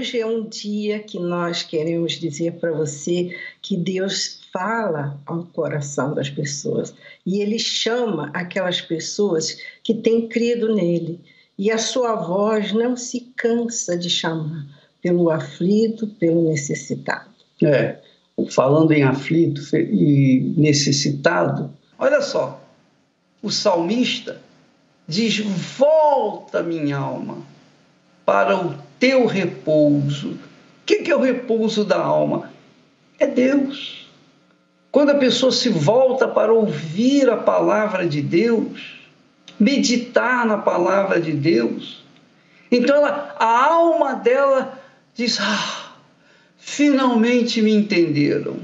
Hoje é um dia que nós queremos dizer para você que Deus fala ao coração das pessoas e Ele chama aquelas pessoas que têm crido nele e a sua voz não se cansa de chamar pelo aflito, pelo necessitado. É, falando em aflito e necessitado, olha só, o salmista diz: Volta, minha alma, para o teu repouso. O que é o repouso da alma? É Deus. Quando a pessoa se volta para ouvir a palavra de Deus, meditar na palavra de Deus, então ela, a alma dela diz: Ah, finalmente me entenderam.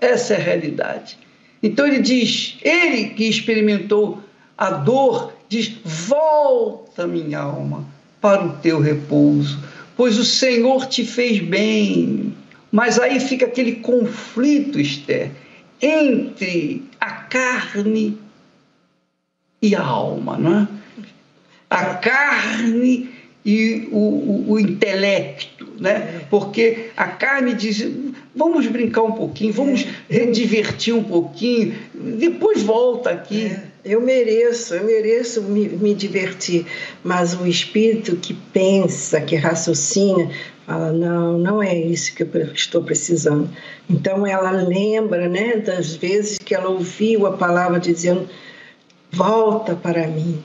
Essa é a realidade. Então ele diz, ele que experimentou a dor, diz: Volta, minha alma, para o teu repouso, pois o Senhor te fez bem. Mas aí fica aquele conflito, Esther, entre a carne e a alma, não é? A carne e o, o, o intelecto, né? Porque a carne diz, vamos brincar um pouquinho, vamos é. divertir um pouquinho, depois volta aqui. É. Eu mereço, eu mereço me, me divertir, mas o espírito que pensa, que raciocina, fala não, não é isso que eu estou precisando. Então ela lembra, né, das vezes que ela ouviu a palavra dizendo volta para mim.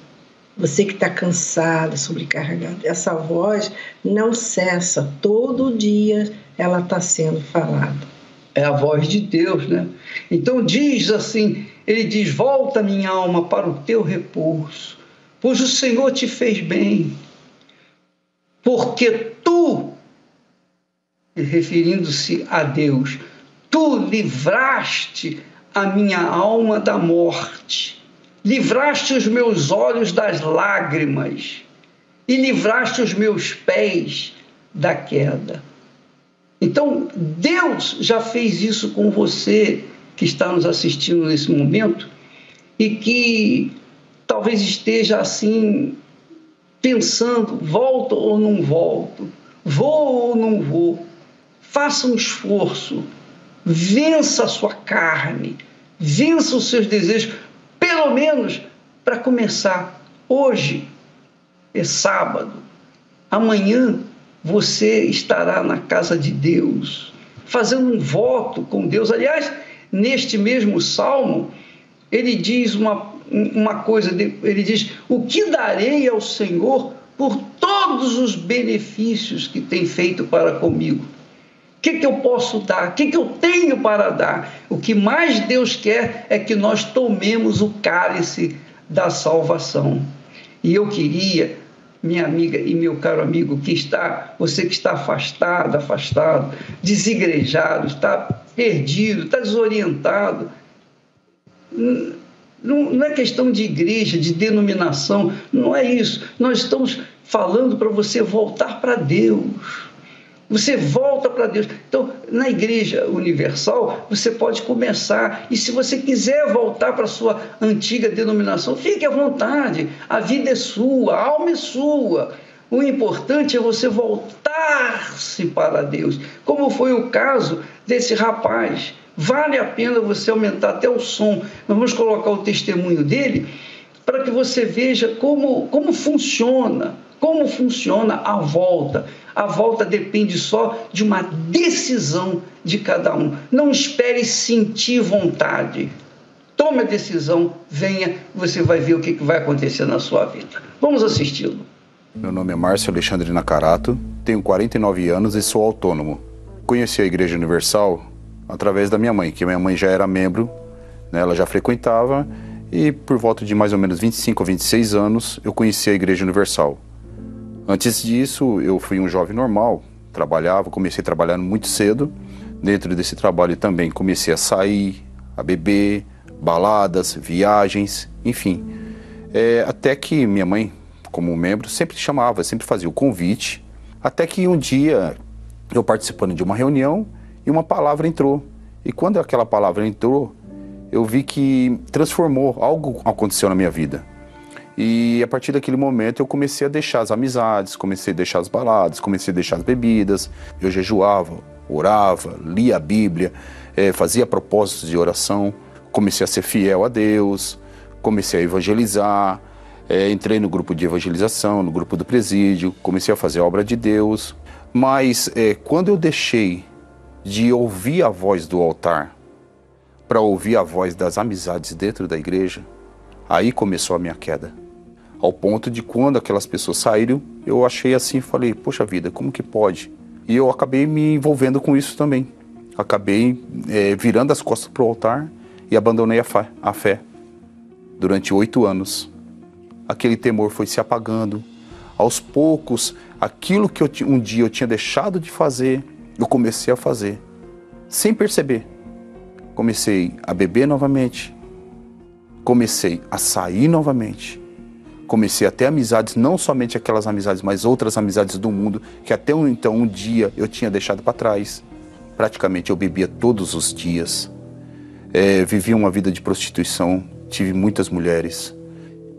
Você que está cansado, sobrecarregado, essa voz não cessa, todo dia ela está sendo falada. É a voz de Deus, né? Então diz assim: ele diz: Volta, minha alma, para o teu repouso, pois o Senhor te fez bem, porque tu, referindo-se a Deus, tu livraste a minha alma da morte, livraste os meus olhos das lágrimas e livraste os meus pés da queda. Então, Deus já fez isso com você que está nos assistindo nesse momento e que talvez esteja assim pensando: volto ou não volto? Vou ou não vou? Faça um esforço, vença a sua carne, vença os seus desejos, pelo menos para começar. Hoje é sábado, amanhã você estará na casa de Deus, fazendo um voto com Deus. Aliás, neste mesmo salmo, ele diz uma, uma coisa: ele diz, O que darei ao Senhor por todos os benefícios que tem feito para comigo? O que, que eu posso dar? O que, que eu tenho para dar? O que mais Deus quer é que nós tomemos o cálice da salvação. E eu queria minha amiga e meu caro amigo que está, você que está afastado, afastado, desigrejado, está perdido, está desorientado. Não, não é questão de igreja, de denominação, não é isso. Nós estamos falando para você voltar para Deus você volta para Deus. Então, na Igreja Universal, você pode começar. E se você quiser voltar para a sua antiga denominação, fique à vontade. A vida é sua, a alma é sua. O importante é você voltar-se para Deus, como foi o caso desse rapaz. Vale a pena você aumentar até o som. Nós vamos colocar o testemunho dele para que você veja como, como funciona, como funciona a volta. A volta depende só de uma decisão de cada um. Não espere sentir vontade. Tome a decisão, venha, você vai ver o que vai acontecer na sua vida. Vamos assisti-lo. Meu nome é Márcio Alexandre Nakarato, tenho 49 anos e sou autônomo. Conheci a Igreja Universal através da minha mãe, que minha mãe já era membro, né, ela já frequentava, e por volta de mais ou menos 25 ou 26 anos eu conheci a Igreja Universal. Antes disso, eu fui um jovem normal, trabalhava, comecei trabalhando muito cedo. Dentro desse trabalho também comecei a sair, a beber, baladas, viagens, enfim. É, até que minha mãe, como membro, sempre chamava, sempre fazia o convite. Até que um dia, eu participando de uma reunião, e uma palavra entrou. E quando aquela palavra entrou, eu vi que transformou, algo aconteceu na minha vida. E a partir daquele momento eu comecei a deixar as amizades, comecei a deixar as baladas, comecei a deixar as bebidas. Eu jejuava, orava, lia a Bíblia, eh, fazia propósitos de oração, comecei a ser fiel a Deus, comecei a evangelizar, eh, entrei no grupo de evangelização, no grupo do presídio, comecei a fazer a obra de Deus. Mas eh, quando eu deixei de ouvir a voz do altar para ouvir a voz das amizades dentro da igreja, aí começou a minha queda. Ao ponto de quando aquelas pessoas saíram, eu achei assim e falei: Poxa vida, como que pode? E eu acabei me envolvendo com isso também. Acabei é, virando as costas para o altar e abandonei a a fé. Durante oito anos, aquele temor foi se apagando. Aos poucos, aquilo que eu, um dia eu tinha deixado de fazer, eu comecei a fazer, sem perceber. Comecei a beber novamente, comecei a sair novamente, comecei a ter amizades, não somente aquelas amizades, mas outras amizades do mundo que até então um dia eu tinha deixado para trás. Praticamente eu bebia todos os dias, é, vivia uma vida de prostituição, tive muitas mulheres.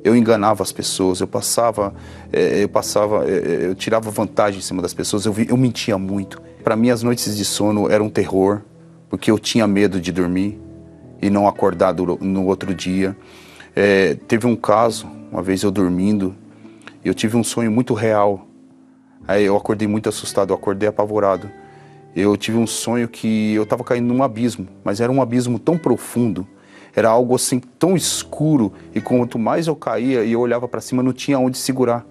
Eu enganava as pessoas, eu passava, é, eu passava, é, eu tirava vantagem em cima das pessoas, eu, eu mentia muito. Para mim as noites de sono eram um terror, porque eu tinha medo de dormir e não acordar no outro dia. É, teve um caso, uma vez eu dormindo, eu tive um sonho muito real. Aí eu acordei muito assustado, eu acordei apavorado. Eu tive um sonho que eu estava caindo num abismo, mas era um abismo tão profundo, era algo assim tão escuro e quanto mais eu caía e eu olhava para cima não tinha onde segurar.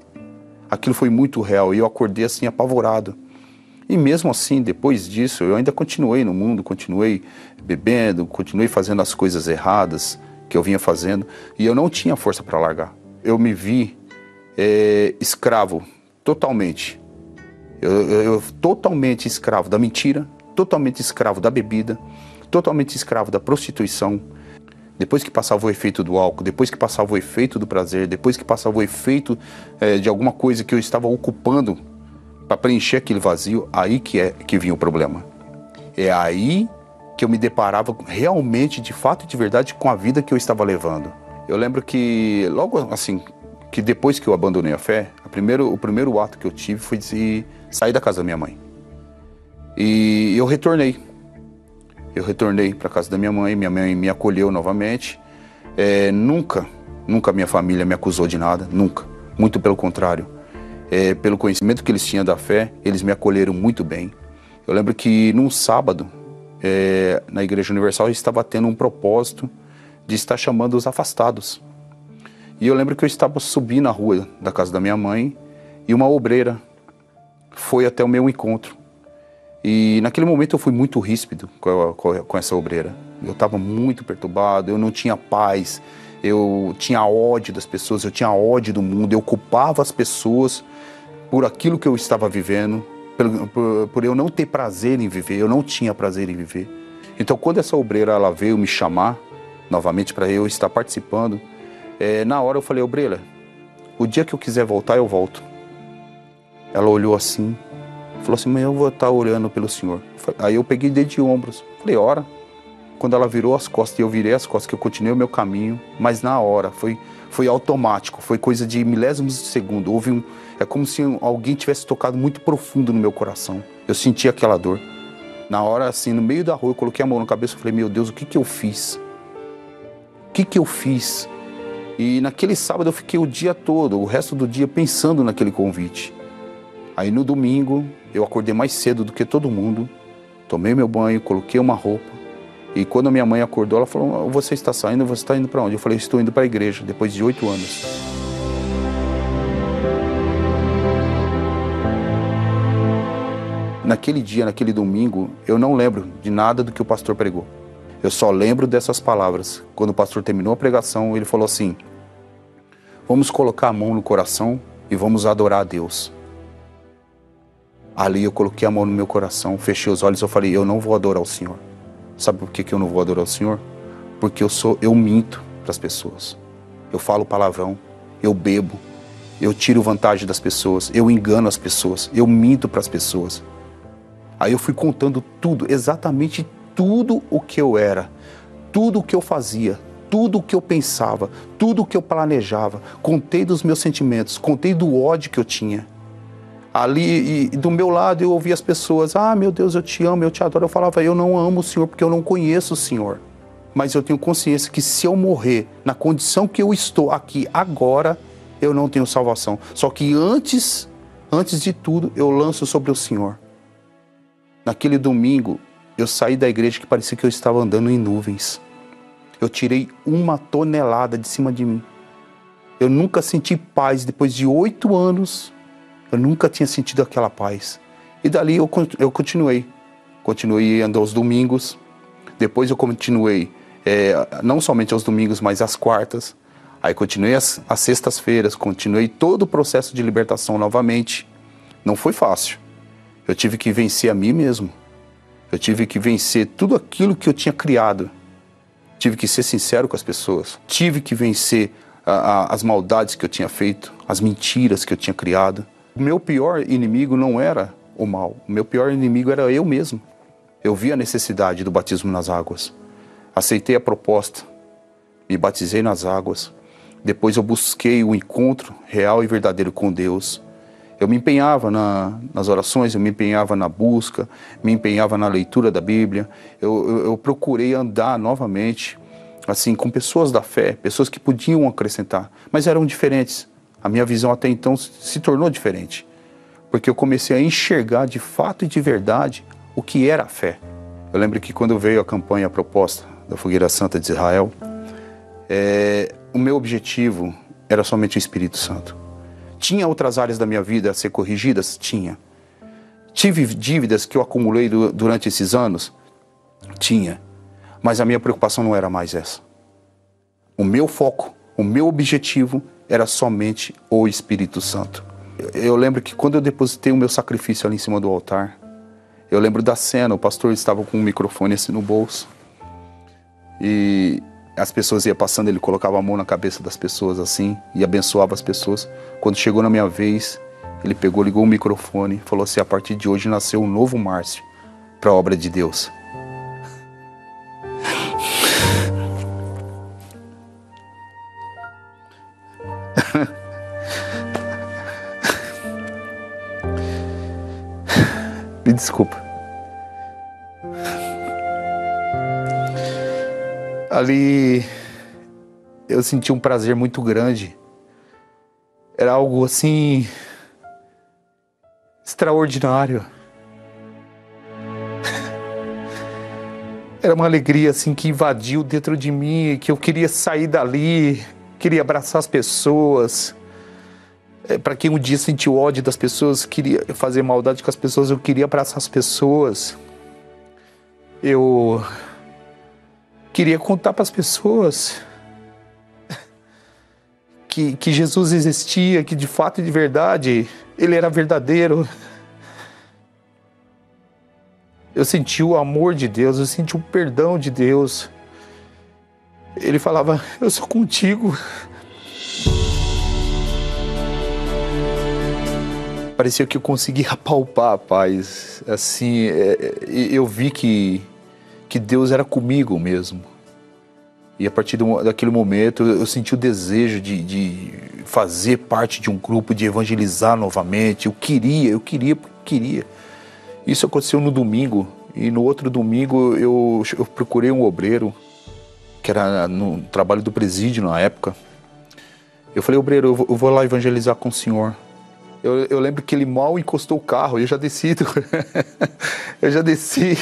Aquilo foi muito real e eu acordei assim apavorado. E mesmo assim, depois disso, eu ainda continuei no mundo, continuei bebendo, continuei fazendo as coisas erradas que eu vinha fazendo e eu não tinha força para largar. Eu me vi é, escravo totalmente. Eu, eu, eu totalmente escravo da mentira, totalmente escravo da bebida, totalmente escravo da prostituição. Depois que passava o efeito do álcool, depois que passava o efeito do prazer, depois que passava o efeito é, de alguma coisa que eu estava ocupando para preencher aquele vazio, aí que é que vinha o problema. É aí que eu me deparava realmente, de fato e de verdade, com a vida que eu estava levando. Eu lembro que logo assim, que depois que eu abandonei a fé, a primeiro, o primeiro ato que eu tive foi de sair da casa da minha mãe. E eu retornei. Eu retornei para casa da minha mãe, minha mãe me acolheu novamente. É, nunca, nunca minha família me acusou de nada, nunca. Muito pelo contrário é, pelo conhecimento que eles tinham da fé, eles me acolheram muito bem. Eu lembro que num sábado, é, na Igreja Universal, estava tendo um propósito de estar chamando os afastados. E eu lembro que eu estava subindo a rua da casa da minha mãe e uma obreira foi até o meu encontro. E naquele momento eu fui muito ríspido com, a, com essa obreira. Eu estava muito perturbado, eu não tinha paz, eu tinha ódio das pessoas, eu tinha ódio do mundo, eu culpava as pessoas por aquilo que eu estava vivendo, por, por, por, eu não ter prazer em viver, eu não tinha prazer em viver. Então, quando essa obreira ela veio me chamar novamente para eu estar participando, é, na hora eu falei, obreira, o dia que eu quiser voltar, eu volto. Ela olhou assim, falou assim, mas eu vou estar orando pelo senhor. Aí eu peguei dedo de ombros, falei, ora. Quando ela virou as costas e eu virei as costas, que eu continuei o meu caminho, mas na hora, foi, foi automático, foi coisa de milésimos de segundo. Houve um, é como se alguém tivesse tocado muito profundo no meu coração. Eu senti aquela dor. Na hora, assim, no meio da rua, eu coloquei a mão na cabeça e falei: Meu Deus, o que, que eu fiz? O que, que eu fiz? E naquele sábado eu fiquei o dia todo, o resto do dia, pensando naquele convite. Aí no domingo, eu acordei mais cedo do que todo mundo, tomei meu banho, coloquei uma roupa. E quando minha mãe acordou, ela falou: Você está saindo? Você está indo para onde? Eu falei: Estou indo para a igreja, depois de oito anos. naquele dia, naquele domingo, eu não lembro de nada do que o pastor pregou. Eu só lembro dessas palavras. Quando o pastor terminou a pregação, ele falou assim: Vamos colocar a mão no coração e vamos adorar a Deus. Ali eu coloquei a mão no meu coração, fechei os olhos e eu falei: Eu não vou adorar o Senhor. Sabe por que, que eu não vou adorar o Senhor? Porque eu sou, eu minto para as pessoas. Eu falo palavrão, eu bebo, eu tiro vantagem das pessoas, eu engano as pessoas, eu minto para as pessoas. Aí eu fui contando tudo, exatamente tudo o que eu era, tudo o que eu fazia, tudo o que eu pensava, tudo o que eu planejava, contei dos meus sentimentos, contei do ódio que eu tinha. Ali, e do meu lado, eu ouvia as pessoas: Ah, meu Deus, eu te amo, eu te adoro. Eu falava: Eu não amo o Senhor porque eu não conheço o Senhor. Mas eu tenho consciência que se eu morrer na condição que eu estou aqui agora, eu não tenho salvação. Só que antes, antes de tudo, eu lanço sobre o Senhor. Naquele domingo, eu saí da igreja que parecia que eu estava andando em nuvens. Eu tirei uma tonelada de cima de mim. Eu nunca senti paz depois de oito anos eu nunca tinha sentido aquela paz. E dali eu, eu continuei. Continuei andando aos domingos. Depois eu continuei, é, não somente aos domingos, mas às quartas. Aí continuei as, as sextas-feiras, continuei todo o processo de libertação novamente. Não foi fácil. Eu tive que vencer a mim mesmo. Eu tive que vencer tudo aquilo que eu tinha criado. Tive que ser sincero com as pessoas. Tive que vencer a, a, as maldades que eu tinha feito, as mentiras que eu tinha criado. O meu pior inimigo não era o mal, o meu pior inimigo era eu mesmo. Eu vi a necessidade do batismo nas águas. Aceitei a proposta, me batizei nas águas. Depois eu busquei o encontro real e verdadeiro com Deus. Eu me empenhava na, nas orações, eu me empenhava na busca, me empenhava na leitura da Bíblia. Eu, eu, eu procurei andar novamente, assim, com pessoas da fé, pessoas que podiam acrescentar, mas eram diferentes a minha visão até então se tornou diferente, porque eu comecei a enxergar de fato e de verdade o que era a fé. Eu lembro que quando veio a campanha a proposta da Fogueira Santa de Israel, é, o meu objetivo era somente o Espírito Santo. Tinha outras áreas da minha vida a ser corrigidas? Tinha. Tive dívidas que eu acumulei durante esses anos? Tinha. Mas a minha preocupação não era mais essa. O meu foco, o meu objetivo era somente o Espírito Santo. Eu lembro que quando eu depositei o meu sacrifício ali em cima do altar, eu lembro da cena, o pastor estava com um microfone assim no bolso. E as pessoas iam passando, ele colocava a mão na cabeça das pessoas assim e abençoava as pessoas. Quando chegou na minha vez, ele pegou, ligou o microfone e falou assim: a partir de hoje nasceu um novo Márcio para a obra de Deus. Me desculpa. Ali eu senti um prazer muito grande. Era algo assim extraordinário. Era uma alegria assim que invadiu dentro de mim, que eu queria sair dali, queria abraçar as pessoas. É, para quem um dia sentiu ódio das pessoas, queria fazer maldade com as pessoas, eu queria abraçar as pessoas. Eu queria contar para as pessoas que, que Jesus existia, que de fato e de verdade ele era verdadeiro. Eu senti o amor de Deus, eu senti o perdão de Deus. Ele falava: Eu sou contigo. Parecia que eu conseguia palpar a paz. Assim, é, é, eu vi que, que Deus era comigo mesmo. E a partir do, daquele momento eu senti o desejo de, de, fazer parte de um grupo, de evangelizar novamente. Eu queria, eu queria, queria. Isso aconteceu no domingo. E no outro domingo eu, eu procurei um obreiro, que era no trabalho do presídio na época. Eu falei, obreiro, eu eu vou lá evangelizar com o senhor. Eu, eu, lembro que ele mal encostou o carro, eu já desci do, eu já desci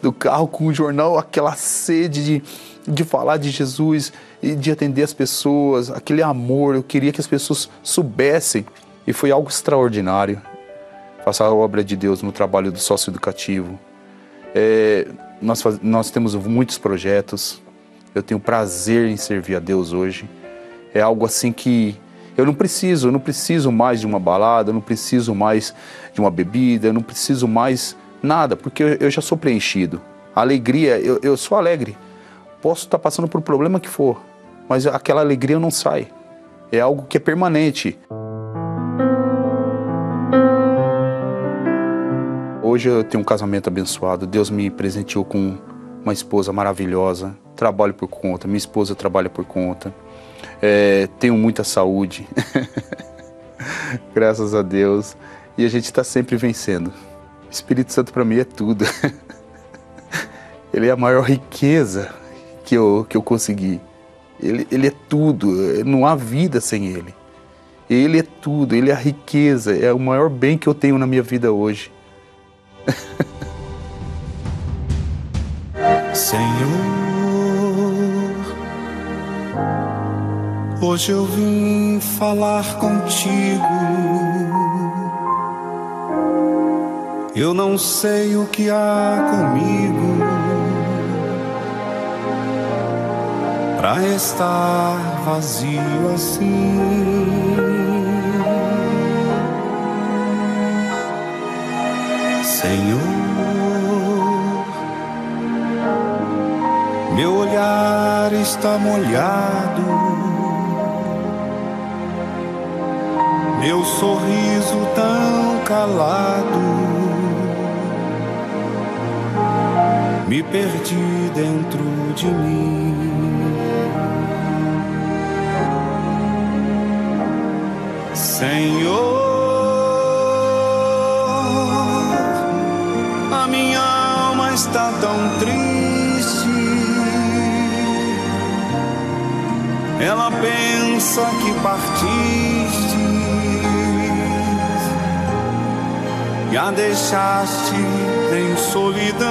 do carro com o jornal, aquela sede de, de falar de Jesus e de atender as pessoas, aquele amor, eu queria que as pessoas soubessem e foi algo extraordinário. Façar a obra de Deus no trabalho do sócio educativo. É, nós, faz, nós temos muitos projetos, eu tenho prazer em servir a Deus hoje. É algo assim que eu não preciso, eu não preciso mais de uma balada, eu não preciso mais de uma bebida, eu não preciso mais nada, porque eu já sou preenchido. Alegria, eu, eu sou alegre. Posso estar passando por problema que for, mas aquela alegria não sai. É algo que é permanente. Hoje eu tenho um casamento abençoado. Deus me presenteou com uma esposa maravilhosa. trabalho por conta, minha esposa trabalha por conta, é, tenho muita saúde, graças a Deus, e a gente está sempre vencendo. O Espírito Santo para mim é tudo. Ele é a maior riqueza que eu, que eu consegui. Ele, ele é tudo, não há vida sem Ele. Ele é tudo, Ele é a riqueza, é o maior bem que eu tenho na minha vida hoje. Senhor, hoje eu vim falar contigo. Eu não sei o que há comigo para estar vazio assim. Senhor, meu olhar está molhado, meu sorriso tão calado. Me perdi dentro de mim. Senhor, a minha alma está tão triste. Ela pensa que partiste e a deixaste em solidão.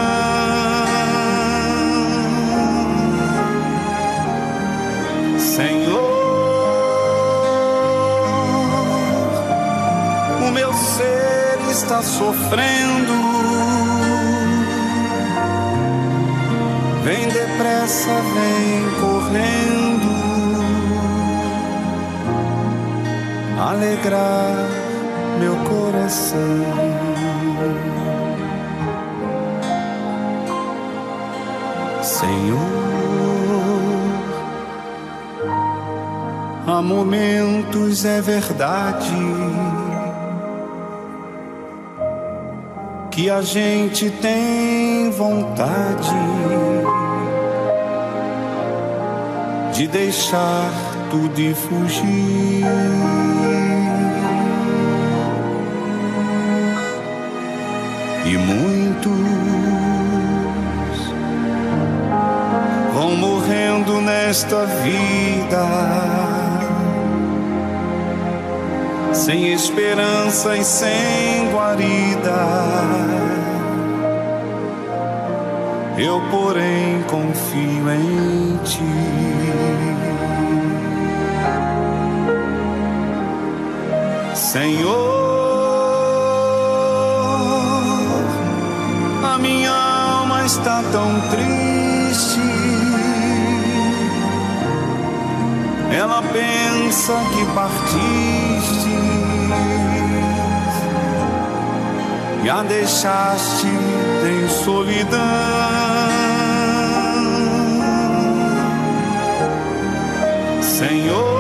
Senhor. está sofrendo. Vem depressa, vem correndo. Alegrar meu coração. Senhor, há momentos é verdade que a gente tem vontade de deixar tudo e fugir. Muitos vão morrendo nesta vida sem esperança e sem guarida. Eu, porém, confio em ti. Senhor, está tão triste. Ela pensa que partiste e a deixaste em solidão. Senhor,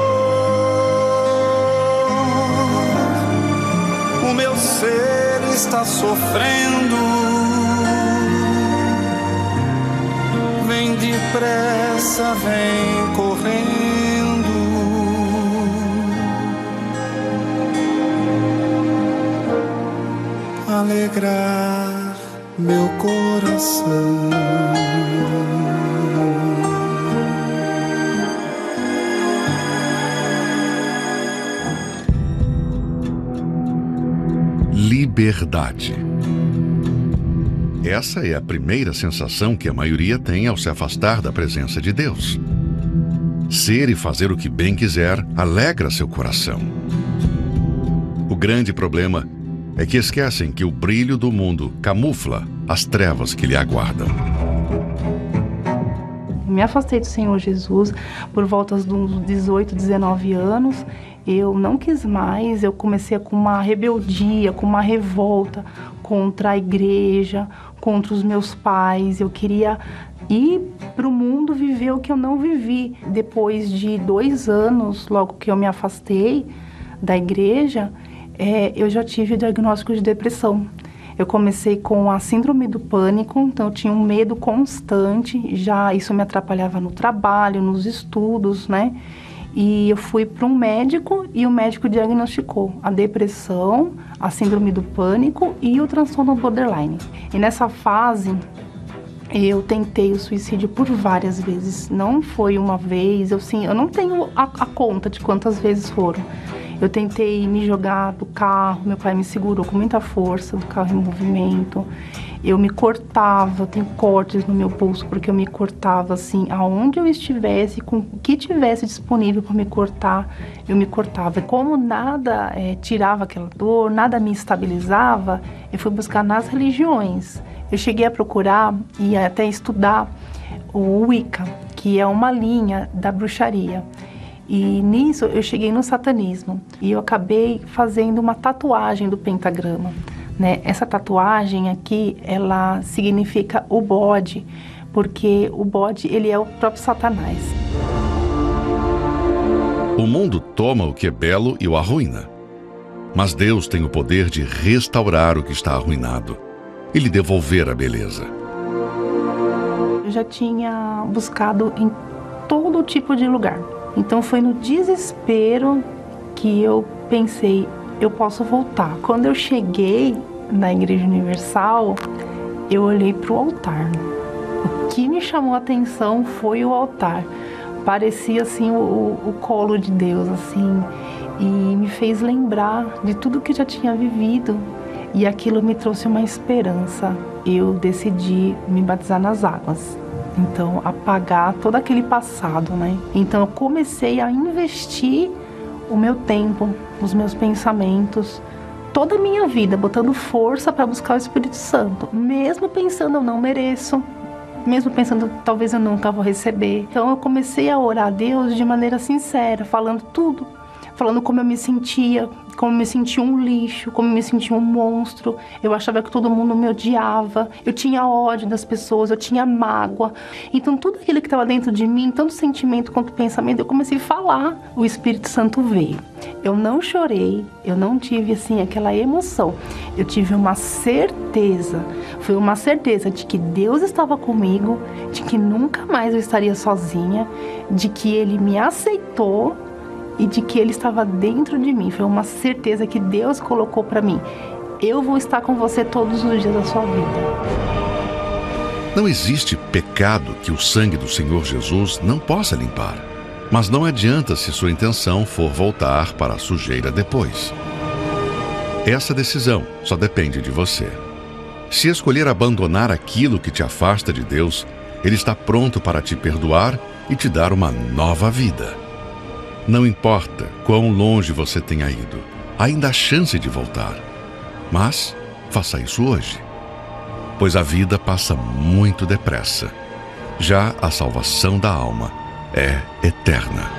o meu ser está sofrendo. Depressa, vem correndo. alegrar meu coração. Liberdade. Essa é a primeira sensação que a maioria tem ao se afastar da presença de Deus. Ser e fazer o que bem quiser alegra seu coração. O grande problema é que esquecem que o brilho do mundo camufla as trevas que lhe aguardam. Me afastei do Senhor Jesus por volta dos 18, 19 anos. Eu não quis mais, eu comecei com uma rebeldia, com uma revolta contra a igreja, contra os meus pais. Eu queria ir para o mundo viver o que eu não vivi. Depois de dois anos, logo que eu me afastei da igreja, é, eu já tive diagnóstico de depressão. Eu comecei com a síndrome do pânico, então eu tinha um medo constante, já isso me atrapalhava no trabalho, nos estudos, né? E eu fui para um médico e o médico diagnosticou a depressão, a síndrome do pânico e o transtorno borderline. E nessa fase eu tentei o suicídio por várias vezes. Não foi uma vez, eu sim, eu não tenho a, a conta de quantas vezes foram. Eu tentei me jogar do carro, meu pai me segurou com muita força do carro em movimento. Eu me cortava, tenho cortes no meu pulso porque eu me cortava assim, aonde eu estivesse, com o que tivesse disponível para me cortar, eu me cortava. Como nada é, tirava aquela dor, nada me estabilizava, eu fui buscar nas religiões. Eu cheguei a procurar e até estudar o Wicca, que é uma linha da bruxaria. E nisso eu cheguei no satanismo e eu acabei fazendo uma tatuagem do pentagrama. Né? Essa tatuagem aqui, ela significa o bode, porque o bode ele é o próprio Satanás. O mundo toma o que é belo e o arruina. Mas Deus tem o poder de restaurar o que está arruinado e lhe devolver a beleza. Eu já tinha buscado em todo tipo de lugar. Então foi no desespero que eu pensei, eu posso voltar. Quando eu cheguei na Igreja Universal, eu olhei para o altar. O que me chamou a atenção foi o altar. Parecia assim o, o colo de Deus, assim, e me fez lembrar de tudo que eu já tinha vivido. E aquilo me trouxe uma esperança. Eu decidi me batizar nas águas. Então, apagar todo aquele passado, né? Então, eu comecei a investir o meu tempo, os meus pensamentos, toda a minha vida, botando força para buscar o Espírito Santo, mesmo pensando eu não mereço, mesmo pensando talvez eu nunca vou receber. Então, eu comecei a orar a Deus de maneira sincera, falando tudo falando como eu me sentia, como eu me sentia um lixo, como eu me sentia um monstro. Eu achava que todo mundo me odiava, eu tinha ódio das pessoas, eu tinha mágoa. Então tudo aquilo que estava dentro de mim, tanto sentimento quanto pensamento, eu comecei a falar. O Espírito Santo veio. Eu não chorei, eu não tive assim aquela emoção. Eu tive uma certeza, foi uma certeza de que Deus estava comigo, de que nunca mais eu estaria sozinha, de que ele me aceitou e de que Ele estava dentro de mim. Foi uma certeza que Deus colocou para mim. Eu vou estar com você todos os dias da sua vida. Não existe pecado que o sangue do Senhor Jesus não possa limpar. Mas não adianta se sua intenção for voltar para a sujeira depois. Essa decisão só depende de você. Se escolher abandonar aquilo que te afasta de Deus, Ele está pronto para te perdoar e te dar uma nova vida. Não importa quão longe você tenha ido, ainda há chance de voltar. Mas faça isso hoje, pois a vida passa muito depressa. Já a salvação da alma é eterna.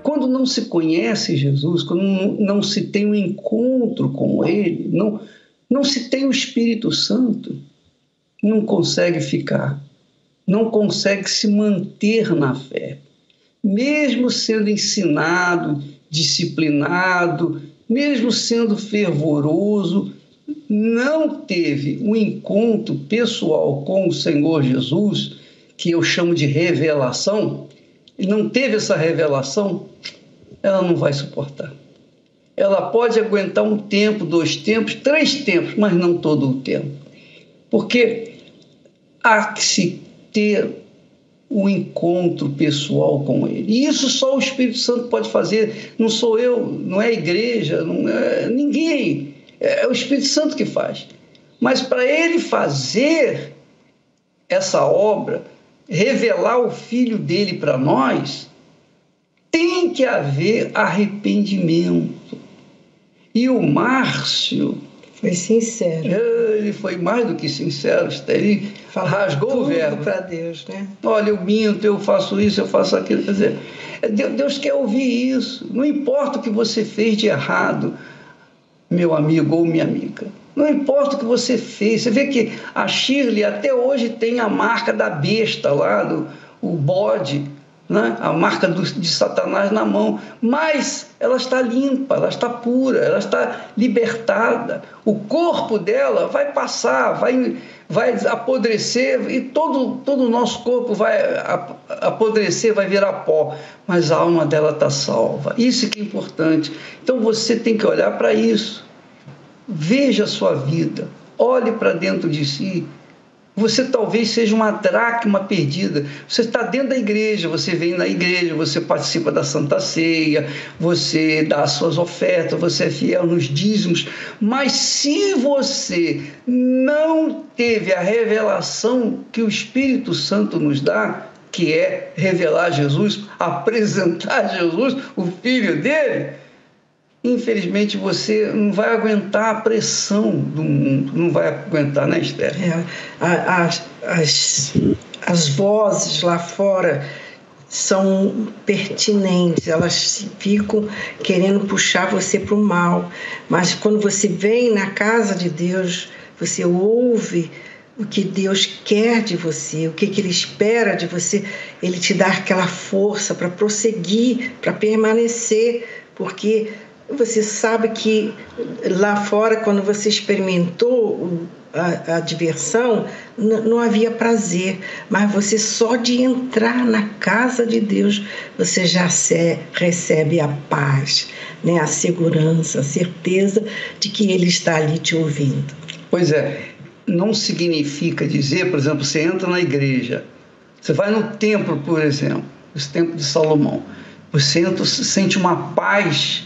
Quando não se conhece Jesus, quando não se tem um encontro com Ele, não, não se tem o Espírito Santo, não consegue ficar, não consegue se manter na fé. Mesmo sendo ensinado, disciplinado, mesmo sendo fervoroso, não teve um encontro pessoal com o Senhor Jesus, que eu chamo de revelação, e não teve essa revelação, ela não vai suportar. Ela pode aguentar um tempo, dois tempos, três tempos, mas não todo o tempo. Porque há que se ter um encontro pessoal com Ele. E isso só o Espírito Santo pode fazer. Não sou eu, não é a igreja, não é ninguém. É o Espírito Santo que faz. Mas para Ele fazer essa obra, revelar o Filho dele para nós, tem que haver arrependimento. E o Márcio foi sincero. Ele foi mais do que sincero. Ele Falou rasgou o verbo. para Deus, né? Olha, eu minto, eu faço isso, eu faço aquilo. Quer dizer, Deus quer ouvir isso. Não importa o que você fez de errado, meu amigo ou minha amiga. Não importa o que você fez. Você vê que a Shirley até hoje tem a marca da besta lá, do, o bode né? a marca do, de Satanás na mão, mas ela está limpa, ela está pura, ela está libertada. O corpo dela vai passar, vai, vai apodrecer e todo, todo o nosso corpo vai apodrecer, vai virar pó, mas a alma dela está salva. Isso que é importante. Então você tem que olhar para isso. Veja a sua vida, olhe para dentro de si você talvez seja uma dracma perdida. Você está dentro da igreja, você vem na igreja, você participa da Santa Ceia, você dá as suas ofertas, você é fiel nos dízimos. Mas se você não teve a revelação que o Espírito Santo nos dá, que é revelar Jesus, apresentar Jesus, o Filho dele, infelizmente você não vai aguentar a pressão do mundo, não vai aguentar, né, Esther? É, as, as, vozes lá fora são pertinentes, elas ficam querendo puxar você para o mal, mas quando você vem na casa de Deus, você ouve o que Deus quer de você, o que, que Ele espera de você, Ele te dá aquela força para prosseguir, para permanecer, porque você sabe que lá fora, quando você experimentou a, a diversão, não havia prazer, mas você só de entrar na casa de Deus, você já se, recebe a paz, né? a segurança, a certeza de que Ele está ali te ouvindo. Pois é, não significa dizer, por exemplo, você entra na igreja, você vai no templo, por exemplo, os templos de Salomão, você entra, sente uma paz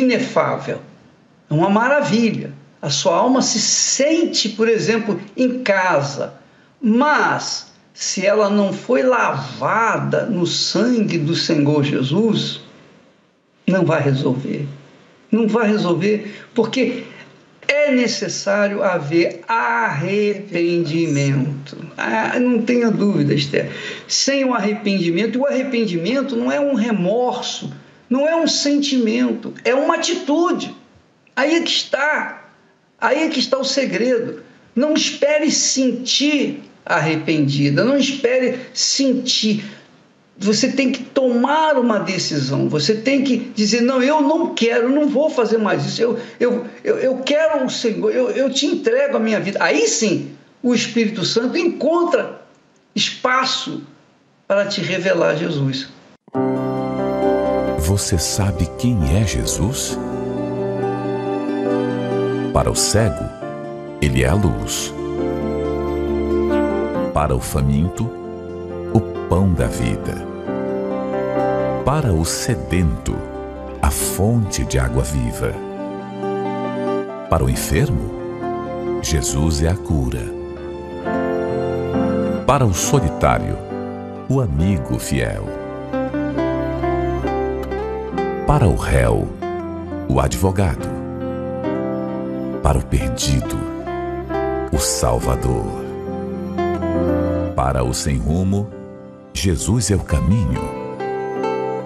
inefável. É uma maravilha. A sua alma se sente, por exemplo, em casa. Mas, se ela não foi lavada no sangue do Senhor Jesus, não vai resolver. Não vai resolver, porque é necessário haver arrependimento. Ah, não tenha dúvida, Esther. Sem o arrependimento, e o arrependimento não é um remorso não é um sentimento, é uma atitude. Aí é que está, aí é que está o segredo. Não espere sentir arrependida, não espere sentir. Você tem que tomar uma decisão, você tem que dizer: não, eu não quero, não vou fazer mais isso, eu, eu, eu, eu quero o Senhor, eu, eu te entrego a minha vida. Aí sim, o Espírito Santo encontra espaço para te revelar Jesus. Você sabe quem é Jesus? Para o cego, ele é a luz. Para o faminto, o pão da vida. Para o sedento, a fonte de água viva. Para o enfermo, Jesus é a cura. Para o solitário, o amigo fiel para o réu, o advogado. Para o perdido, o Salvador. Para o sem rumo, Jesus é o caminho.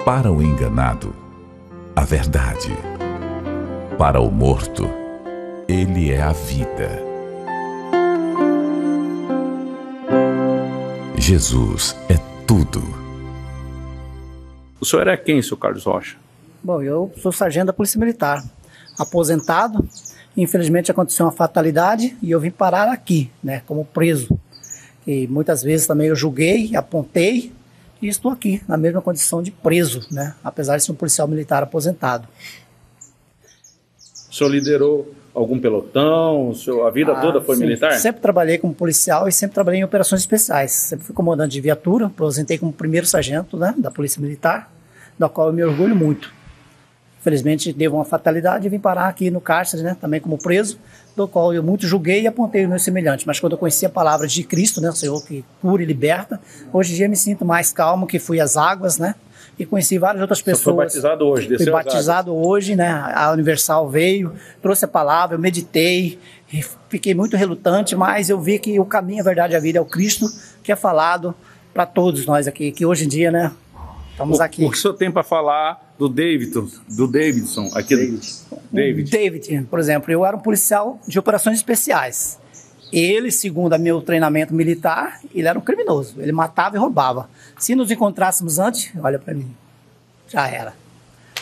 Para o enganado, a verdade. Para o morto, ele é a vida. Jesus é tudo. O senhor é quem, seu Carlos Rocha? Bom, eu sou sargento da Polícia Militar, aposentado. Infelizmente aconteceu uma fatalidade e eu vim parar aqui, né, como preso. E muitas vezes também eu julguei, apontei e estou aqui na mesma condição de preso, né, apesar de ser um policial militar aposentado. O senhor liderou algum pelotão? a vida ah, toda foi sim. militar? Sempre trabalhei como policial e sempre trabalhei em operações especiais. Sempre fui comandante de viatura, aposentei como primeiro sargento né, da Polícia Militar, da qual eu me orgulho muito. Infelizmente, deu uma fatalidade e vim parar aqui no cárcere, né, também como preso, do qual eu muito julguei e apontei os meus semelhantes. Mas quando eu conheci a palavra de Cristo, né, o Senhor que cura e liberta, hoje em dia me sinto mais calmo, que fui às águas, né, e conheci várias outras pessoas. Você foi batizado hoje, desceu Fui batizado hoje, né, a Universal veio, trouxe a palavra, eu meditei, fiquei muito relutante, mas eu vi que o caminho, a verdade e a vida é o Cristo que é falado para todos nós aqui, que hoje em dia, né, estamos o, aqui. O que o senhor tem para falar do Davidson, do Davidson, aqui David. David. David, por exemplo, eu era um policial de operações especiais. Ele, segundo o meu treinamento militar, ele era um criminoso. Ele matava e roubava. Se nos encontrássemos antes, olha para mim, já era.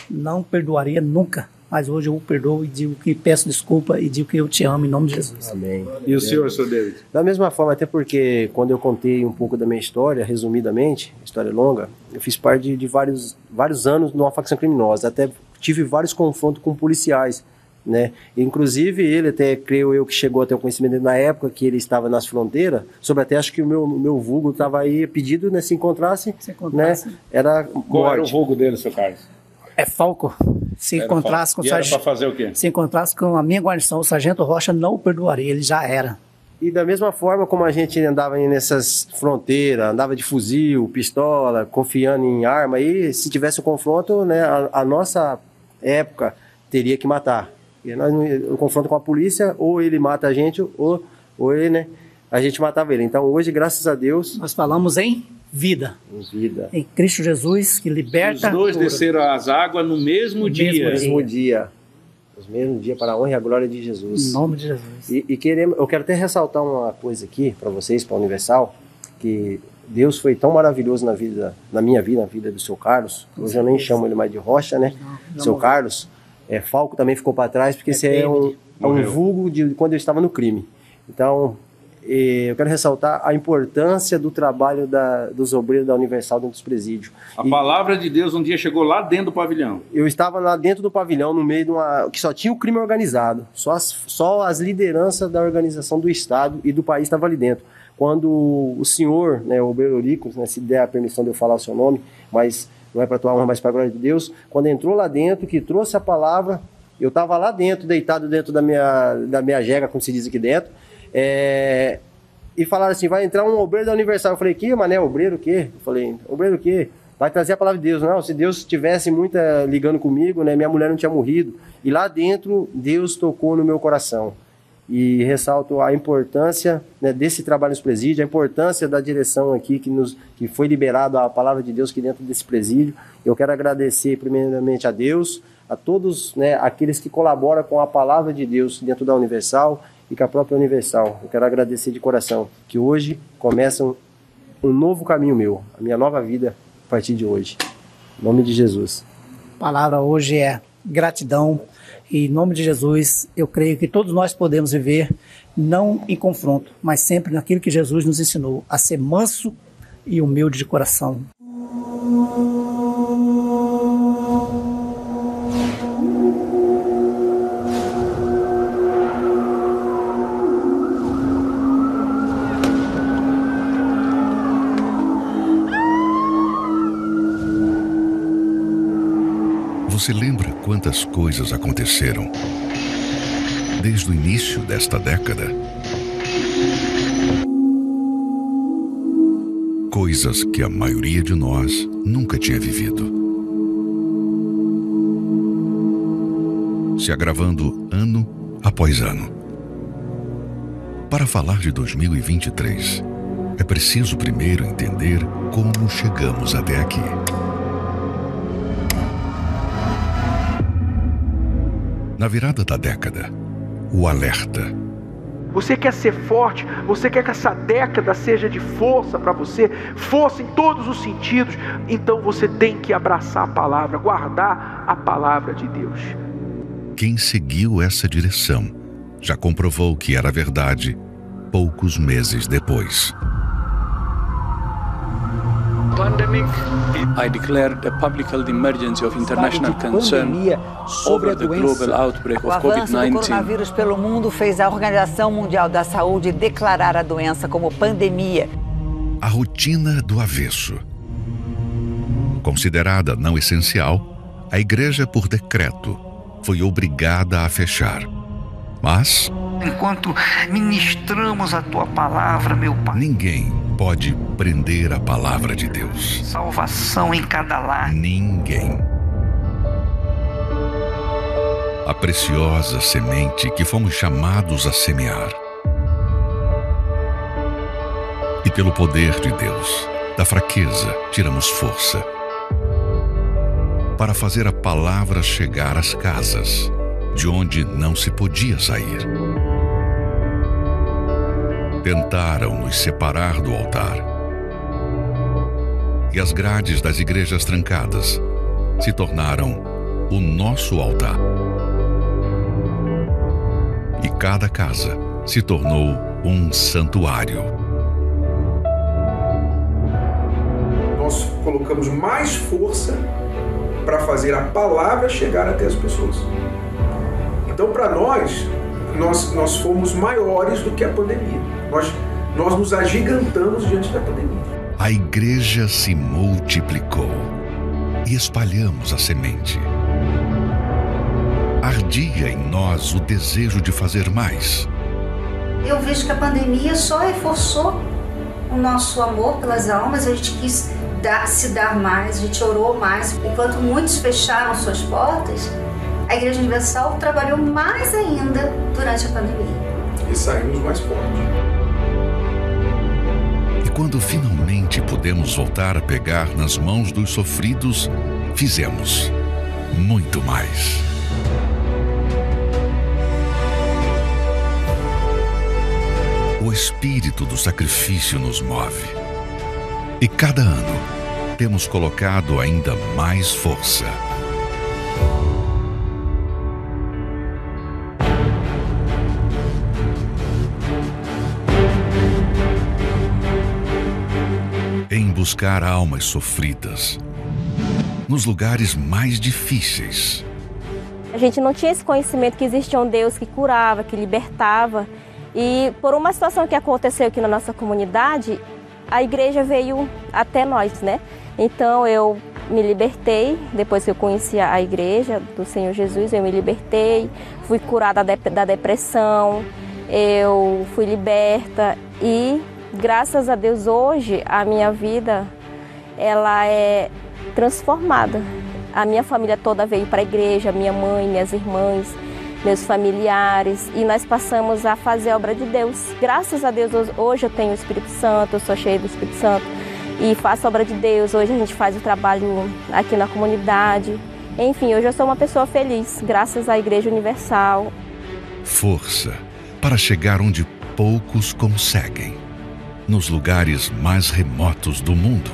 Não perdoaria nunca. Mas hoje eu o perdoo e digo que peço desculpa e digo que eu te amo em nome de Jesus. Amém. E o senhor, senhor David? Da mesma forma, até porque quando eu contei um pouco da minha história, resumidamente, história longa, eu fiz parte de, de vários, vários anos numa facção criminosa. Até tive vários confrontos com policiais. Né? Inclusive, ele até, creio eu, que chegou até o conhecimento dele na época que ele estava nas fronteiras, sobre até acho que o meu, meu vulgo estava aí pedido, né, se encontrasse, Se encontrasse. né, era Qual era o vulgo dele, seu Carlos? É Falco. Se Era encontrasse fa- com o e era sargento. pra fazer o quê? Se encontrasse com a minha guarnição, o sargento Rocha não o perdoaria, ele já era. E da mesma forma como a gente andava nessas fronteiras, andava de fuzil, pistola, confiando em arma, aí se tivesse um confronto, né, a, a nossa época teria que matar. E nós, o confronto com a polícia, ou ele mata a gente, ou, ou ele, né, a gente matava ele. Então hoje, graças a Deus, Nós falamos em vida, em vida. em Cristo Jesus, que Os liberta. dois cura. desceram as águas no mesmo No dia. mesmo Mesmo dia. Os mesmos dias para a honra e a glória de Jesus. Em nome de Jesus. E, e queremos, eu quero até ressaltar uma coisa aqui para vocês, para a Universal, que Deus foi tão maravilhoso na vida, na minha vida, na vida do seu Carlos. Hoje eu nem chamo ele mais de Rocha, né? não seu morreu. Carlos. É, Falco também ficou para trás, porque esse é um, é um vulgo de quando eu estava no crime. Então, eh, eu quero ressaltar a importância do trabalho da, dos obreiros da Universal dentro dos presídios. A E- palavra de Deus um dia chegou lá dentro do pavilhão. eu estava lá dentro do pavilhão, no meio de uma. que só tinha o crime organizado. Só as, só as lideranças da organização do Estado e do país estavam ali dentro. Quando o senhor, né, o Berorico, né, se der a permissão de eu falar o seu nome, mas não é para tua honra, mas para a glória de Deus, quando entrou lá dentro, que trouxe a palavra, eu estava lá dentro, deitado dentro da minha, da minha jega, como se diz aqui dentro, é, e falaram assim, vai entrar um obreiro da Universal. Eu falei, que, mané, obreiro o quê? Eu falei, obreiro o quê? Vai trazer a palavra de Deus. Não, se Deus estivesse muita ligando comigo, né, minha mulher não tinha morrido. E lá dentro, Deus tocou no meu coração. E ressalto a importância né, desse trabalho nos presídios, a importância da direção aqui que, nos, que foi liberado a palavra de Deus aqui dentro desse presídio. Eu quero agradecer primeiramente a Deus, a todos né, aqueles que colaboram com a palavra de Deus dentro da Universal e com a própria Universal. Eu quero agradecer de coração que hoje começa um, um novo caminho meu, a minha nova vida a partir de hoje. Em nome de Jesus. A palavra hoje é gratidão. E em nome de Jesus, eu creio que todos nós podemos viver não em confronto, mas sempre naquilo que Jesus nos ensinou, a ser manso e humilde de coração. Quantas coisas aconteceram desde o início desta década? Coisas que a maioria de nós nunca tinha vivido. Se agravando ano após ano. Para falar de 2023, é preciso primeiro entender como chegamos até aqui. Na virada da década, o alerta. Você quer ser forte, você quer que essa década seja de força para você, força em todos os sentidos, então você tem que abraçar a palavra, guardar a palavra de Deus. Quem seguiu essa direção já comprovou que era verdade poucos meses depois. I declared a public health emergency of international concern pandemia sobre a over the global outbreak of avanço do COVID-19. coronavírus pelo mundo fez a Organização Mundial da Saúde declarar a doença como pandemia. A rotina do avesso. Considerada não essencial, a igreja, por decreto, foi obrigada a fechar. Mas Enquanto ministramos a tua palavra, meu Pai, ninguém pode prender a palavra de Deus. salvação em cada lar. Ninguém. A preciosa semente que fomos chamados a semear. E pelo poder de Deus, da fraqueza tiramos força. Para fazer a palavra chegar às casas, de onde não se podia sair. Tentaram nos separar do altar. E as grades das igrejas trancadas se tornaram o nosso altar. E cada casa se tornou um santuário. Nós colocamos mais força para fazer a palavra chegar até as pessoas. Então, para nós, nós, nós fomos maiores do que a pandemia. Nós, nós nos agigantamos diante da pandemia. A igreja se multiplicou e espalhamos a semente. Ardia em nós o desejo de fazer mais. Eu vejo que a pandemia só reforçou o nosso amor pelas almas, a gente quis dar, se dar mais, a gente orou mais. Enquanto muitos fecharam suas portas, a Igreja Universal trabalhou mais ainda durante a pandemia. E saímos mais fortes. Quando finalmente pudemos voltar a pegar nas mãos dos sofridos, fizemos muito mais. O espírito do sacrifício nos move. E cada ano temos colocado ainda mais força. Buscar almas sofridas, nos lugares mais difíceis. A gente não tinha esse conhecimento que existia um Deus que curava, que libertava. E por uma situação que aconteceu aqui na nossa comunidade, a igreja veio até nós, né? Então eu me libertei, depois que eu conheci a igreja do Senhor Jesus, eu me libertei, fui curada da depressão, eu fui liberta e graças a Deus hoje a minha vida ela é transformada. A minha família toda veio para a igreja, minha mãe, minhas irmãs, meus familiares e nós passamos a fazer a obra de Deus. Graças a Deus hoje eu tenho o Espírito Santo, eu sou cheia do Espírito Santo e faço a obra de Deus. Hoje a gente faz o trabalho aqui na comunidade. Enfim, hoje eu sou uma pessoa feliz, graças à Igreja Universal. Força para chegar onde poucos conseguem nos lugares mais remotos do mundo.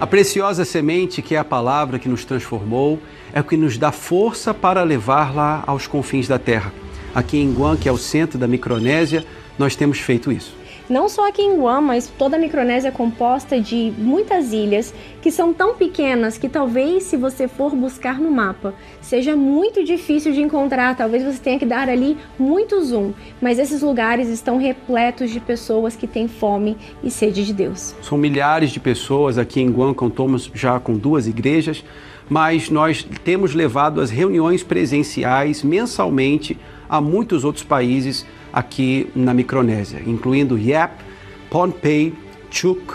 A preciosa semente, que é a palavra que nos transformou, é o que nos dá força para levá-la aos confins da terra. Aqui em Guam, que é o centro da Micronésia, nós temos feito isso. Não só aqui em Guam, mas toda a Micronésia é composta de muitas ilhas que são tão pequenas que talvez se você for buscar no mapa seja muito difícil de encontrar, talvez você tenha que dar ali muito zoom, mas esses lugares estão repletos de pessoas que têm fome e sede de Deus. São milhares de pessoas aqui em Guam, contamos já com duas igrejas, mas nós temos levado as reuniões presenciais mensalmente a muitos outros países aqui na Micronésia, incluindo Yap, Pohnpei, Chuuk,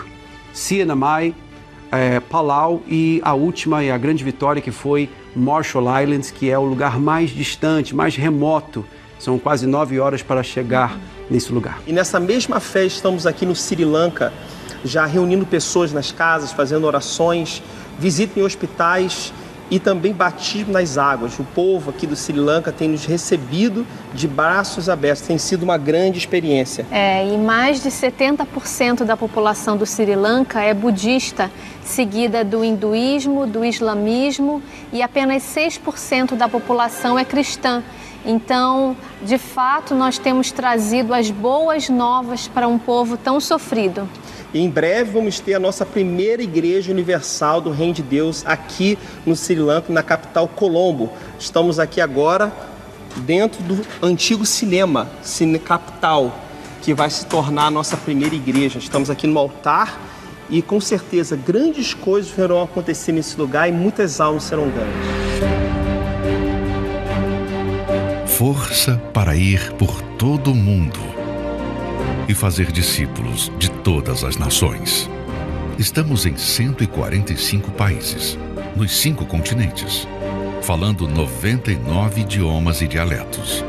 Sianamai, eh, Palau e a última e a grande vitória que foi Marshall Islands, que é o lugar mais distante, mais remoto. São quase nove horas para chegar nesse lugar. E nessa mesma fé estamos aqui no Sri Lanka, já reunindo pessoas nas casas, fazendo orações, visita em hospitais e também batismo nas águas. O povo aqui do Sri Lanka tem nos recebido de braços abertos, tem sido uma grande experiência. É, e mais de 70% da população do Sri Lanka é budista, seguida do hinduísmo, do islamismo e apenas 6% da população é cristã. Então, de fato, nós temos trazido as boas novas para um povo tão sofrido. Em breve vamos ter a nossa primeira igreja universal do Reino de Deus aqui no Sri Lanka, na capital Colombo. Estamos aqui agora dentro do antigo cinema, Cine Capital, que vai se tornar a nossa primeira igreja. Estamos aqui no altar e com certeza grandes coisas verão acontecer nesse lugar e muitas almas serão ganhas. Força para ir por todo o mundo e fazer discípulos de todas as nações. Estamos em 145 países, nos cinco continentes, falando 99 idiomas e dialetos.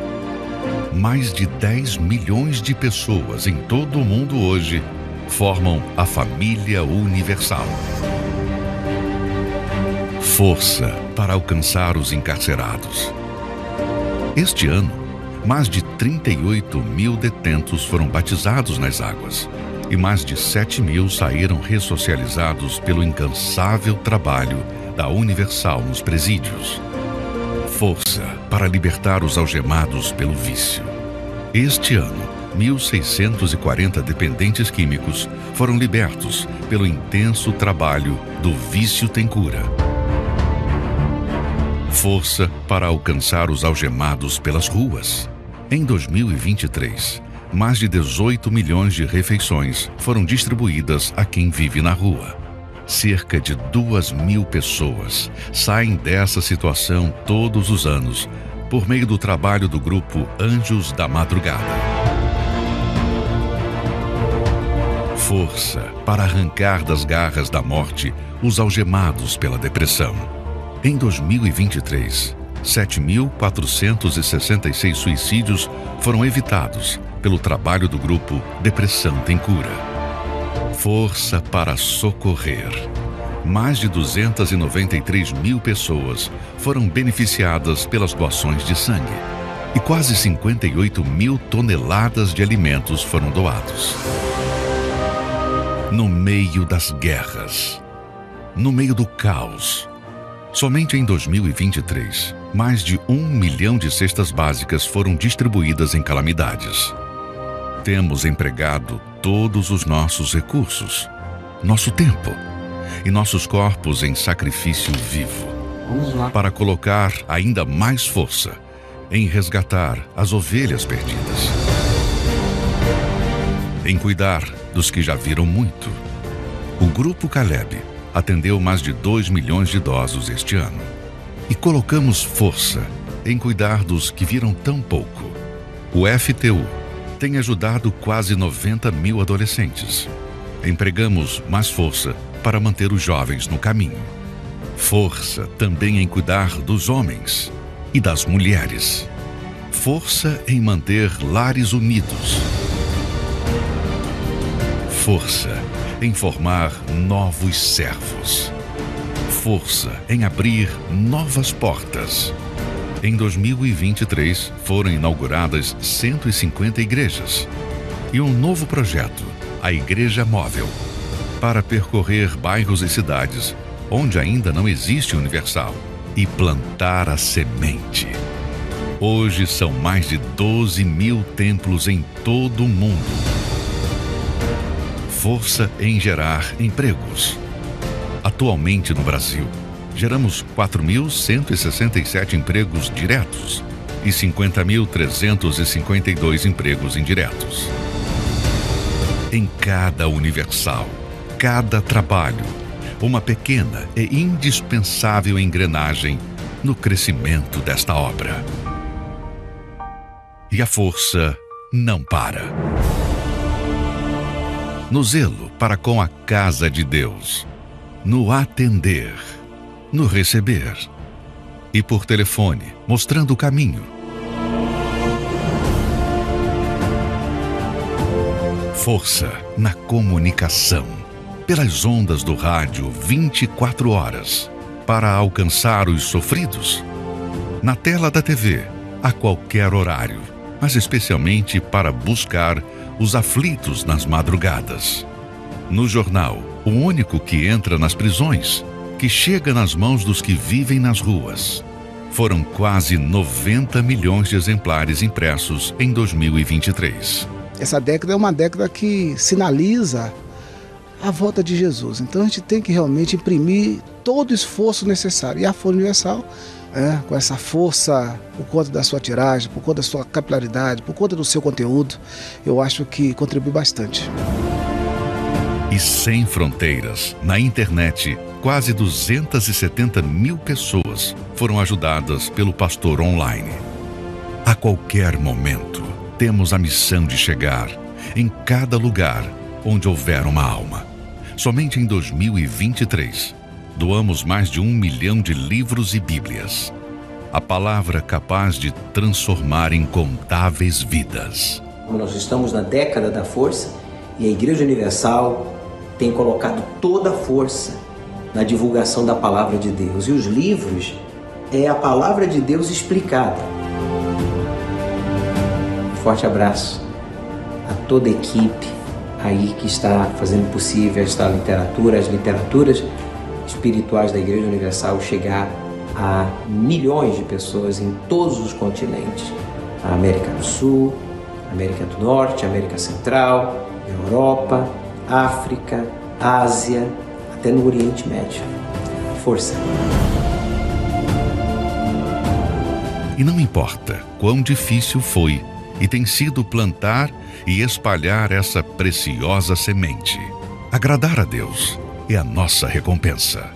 Mais de 10 milhões de pessoas em todo o mundo hoje formam a família universal. Força para alcançar os encarcerados. Este ano, mais de 38 mil detentos foram batizados nas águas e mais de 7 mil saíram ressocializados pelo incansável trabalho da Universal nos presídios. Força para libertar os algemados pelo vício. Este ano, 1.640 dependentes químicos foram libertos pelo intenso trabalho do Vício Tem Cura. Força para alcançar os algemados pelas ruas. Em 2023, mais de 18 milhões de refeições foram distribuídas a quem vive na rua. Cerca de duas mil pessoas saem dessa situação todos os anos por meio do trabalho do grupo Anjos da Madrugada. Força para arrancar das garras da morte os algemados pela depressão. Em 2023, 7.466 suicídios foram evitados pelo trabalho do grupo Depressão Tem Cura. Força para socorrer. Mais de 293 mil pessoas foram beneficiadas pelas doações de sangue e quase 58 mil toneladas de alimentos foram doados. No meio das guerras, no meio do caos, somente em 2023, mais de um milhão de cestas básicas foram distribuídas em calamidades. Temos empregado todos os nossos recursos, nosso tempo e nossos corpos em sacrifício vivo para colocar ainda mais força em resgatar as ovelhas perdidas, em cuidar dos que já viram muito. O Grupo Caleb atendeu mais de 2 milhões de idosos este ano e colocamos força em cuidar dos que viram tão pouco. O FTU tem ajudado quase 90 mil adolescentes. Empregamos mais força para manter os jovens no caminho. Força também em cuidar dos homens e das mulheres. Força em manter lares unidos. Força em formar novos servos. Força em abrir novas portas. Em 2023, foram inauguradas 150 igrejas e um novo projeto, a Igreja Móvel, para percorrer bairros e cidades onde ainda não existe Universal e plantar a semente. Hoje são mais de 12 mil templos em todo o mundo. Força em gerar empregos. Atualmente no Brasil, geramos 4.167 empregos diretos e 50.352 empregos indiretos. Em cada universal, cada trabalho, uma pequena e indispensável engrenagem no crescimento desta obra. E a força não para. No zelo para com a casa de Deus, no atender, no receber e por telefone, mostrando o caminho. Força na comunicação, pelas ondas do rádio 24 horas, para alcançar os sofridos. Na tela da TV, a qualquer horário, mas especialmente para buscar os aflitos nas madrugadas. No jornal, o único que entra nas prisões, que chega nas mãos dos que vivem nas ruas. Foram quase 90 milhões de exemplares impressos em 2023. Essa década é uma década que sinaliza a volta de Jesus. Então a gente tem que realmente imprimir todo o esforço necessário. E a Folha Universal, é, com essa força, por conta da sua tiragem, por conta da sua capilaridade, por conta do seu conteúdo, eu acho que contribui bastante. E sem fronteiras, na internet, quase 270 mil pessoas foram ajudadas pelo pastor online. A qualquer momento, temos a missão de chegar em cada lugar onde houver uma alma. Somente em 2023, doamos mais de um milhão de livros e Bíblias. A palavra capaz de transformar incontáveis vidas. Nós estamos na década da força e a Igreja Universal tem colocado toda a força na divulgação da palavra de Deus. E os livros é a palavra de Deus explicada. forte abraço a toda a equipe aí que está fazendo possível esta literatura, as literaturas espirituais da Igreja Universal chegar a milhões de pessoas em todos os continentes. A América do Sul, América do Norte, América Central, Europa, África, Ásia, até no Oriente Médio. Força! E não importa quão difícil foi e tem sido plantar e espalhar essa preciosa semente. Agradar a Deus é a nossa recompensa.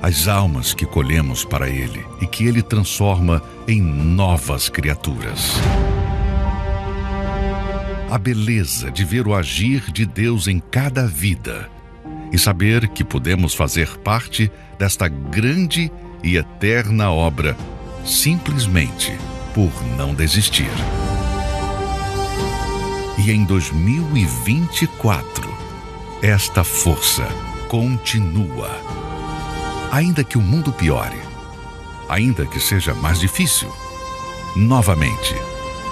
As almas que colhemos para Ele e que Ele transforma em novas criaturas. A beleza de ver o agir de Deus em cada vida e saber que podemos fazer parte desta grande e eterna obra simplesmente por não desistir. E em 2024, esta força continua. Ainda que o mundo piore, ainda que seja mais difícil, novamente